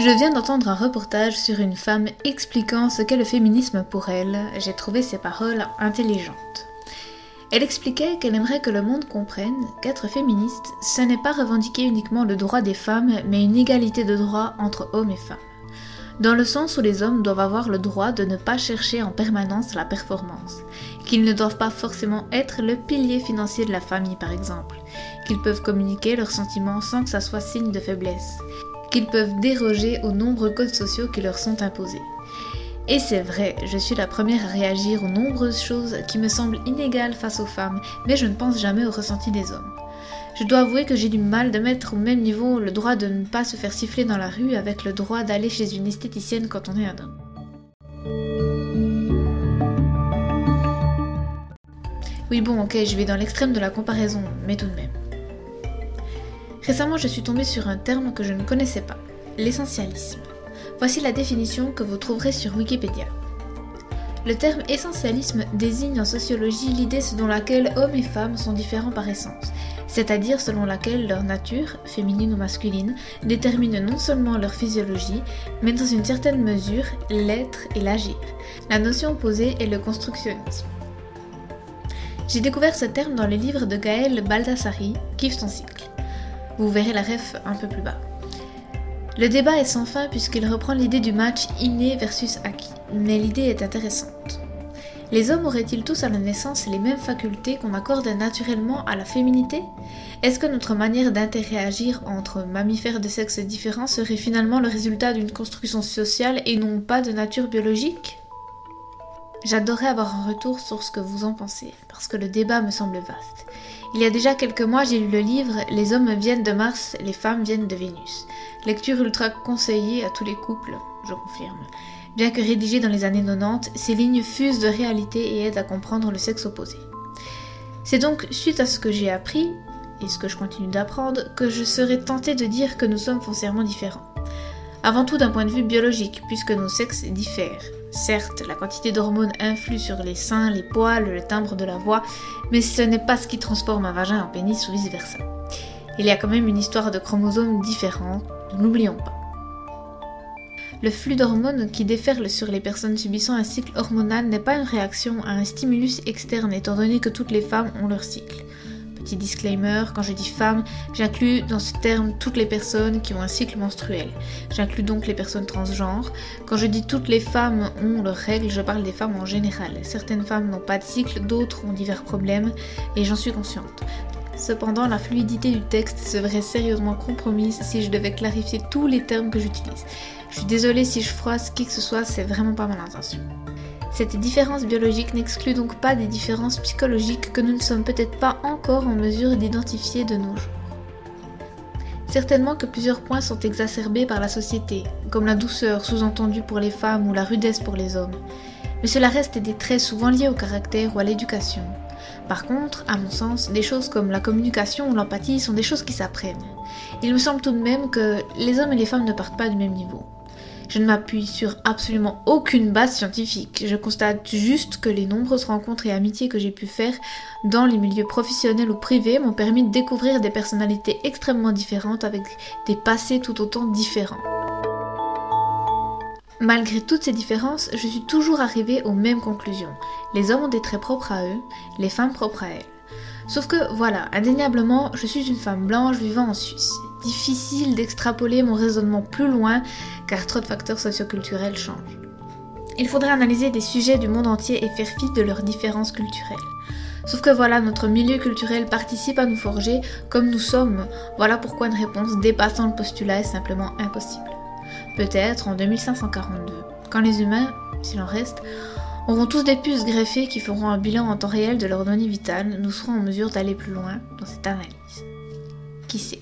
Je viens d'entendre un reportage sur une femme expliquant ce qu'est le féminisme pour elle. J'ai trouvé ses paroles intelligentes. Elle expliquait qu'elle aimerait que le monde comprenne qu'être féministe, ce n'est pas revendiquer uniquement le droit des femmes, mais une égalité de droits entre hommes et femmes. Dans le sens où les hommes doivent avoir le droit de ne pas chercher en permanence la performance, qu'ils ne doivent pas forcément être le pilier financier de la famille par exemple, qu'ils peuvent communiquer leurs sentiments sans que ça soit signe de faiblesse, qu'ils peuvent déroger aux nombreux codes sociaux qui leur sont imposés. Et c'est vrai, je suis la première à réagir aux nombreuses choses qui me semblent inégales face aux femmes, mais je ne pense jamais au ressenti des hommes. Je dois avouer que j'ai du mal de mettre au même niveau le droit de ne pas se faire siffler dans la rue avec le droit d'aller chez une esthéticienne quand on est un homme. Oui bon ok, je vais dans l'extrême de la comparaison, mais tout de même. Récemment, je suis tombée sur un terme que je ne connaissais pas, l'essentialisme. Voici la définition que vous trouverez sur Wikipédia. Le terme essentialisme désigne en sociologie l'idée selon laquelle hommes et femmes sont différents par essence, c'est-à-dire selon laquelle leur nature, féminine ou masculine, détermine non seulement leur physiologie, mais dans une certaine mesure l'être et l'agir. La notion opposée est le constructionnisme. J'ai découvert ce terme dans les livres de Gaël Baldassari, Kiffe ton cycle. Vous verrez la ref un peu plus bas. Le débat est sans fin puisqu'il reprend l'idée du match inné versus acquis, mais l'idée est intéressante. Les hommes auraient-ils tous à la naissance les mêmes facultés qu'on accorde naturellement à la féminité? Est-ce que notre manière d'interagir entre mammifères de sexe différents serait finalement le résultat d'une construction sociale et non pas de nature biologique? J'adorerais avoir un retour sur ce que vous en pensez, parce que le débat me semble vaste. Il y a déjà quelques mois, j'ai lu le livre Les hommes viennent de Mars, les femmes viennent de Vénus. Lecture ultra conseillée à tous les couples, je confirme. Bien que rédigé dans les années 90, ces lignes fusent de réalité et aident à comprendre le sexe opposé. C'est donc suite à ce que j'ai appris, et ce que je continue d'apprendre, que je serais tentée de dire que nous sommes foncièrement différents. Avant tout d'un point de vue biologique, puisque nos sexes diffèrent. Certes, la quantité d'hormones influe sur les seins, les poils, le timbre de la voix, mais ce n'est pas ce qui transforme un vagin en pénis ou vice-versa. Il y a quand même une histoire de chromosomes différents, ne l'oublions pas. Le flux d'hormones qui déferle sur les personnes subissant un cycle hormonal n'est pas une réaction à un stimulus externe étant donné que toutes les femmes ont leur cycle. Petit disclaimer, quand je dis femme, j'inclus dans ce terme toutes les personnes qui ont un cycle menstruel. J'inclus donc les personnes transgenres. Quand je dis toutes les femmes ont leurs règles, je parle des femmes en général. Certaines femmes n'ont pas de cycle, d'autres ont divers problèmes, et j'en suis consciente. Cependant, la fluidité du texte serait sérieusement compromise si je devais clarifier tous les termes que j'utilise. Je suis désolée si je froisse qui que ce soit, c'est vraiment pas mon intention. Cette différence biologique n'exclut donc pas des différences psychologiques que nous ne sommes peut-être pas encore en mesure d'identifier de nos jours. Certainement que plusieurs points sont exacerbés par la société, comme la douceur sous-entendue pour les femmes ou la rudesse pour les hommes, mais cela reste des traits souvent liés au caractère ou à l'éducation. Par contre, à mon sens, des choses comme la communication ou l'empathie sont des choses qui s'apprennent. Il me semble tout de même que les hommes et les femmes ne partent pas du même niveau. Je ne m'appuie sur absolument aucune base scientifique. Je constate juste que les nombreuses rencontres et amitiés que j'ai pu faire dans les milieux professionnels ou privés m'ont permis de découvrir des personnalités extrêmement différentes avec des passés tout autant différents. Malgré toutes ces différences, je suis toujours arrivée aux mêmes conclusions. Les hommes ont des traits propres à eux, les femmes propres à elles. Sauf que voilà, indéniablement, je suis une femme blanche vivant en Suisse. Difficile d'extrapoler mon raisonnement plus loin car trop de facteurs socioculturels changent. Il faudrait analyser des sujets du monde entier et faire fi de leurs différences culturelles. Sauf que voilà, notre milieu culturel participe à nous forger comme nous sommes. Voilà pourquoi une réponse dépassant le postulat est simplement impossible. Peut-être en 2542, quand les humains, s'il en reste, auront tous des puces greffées qui feront un bilan en temps réel de leurs données vitales, nous serons en mesure d'aller plus loin dans cette analyse. Qui sait?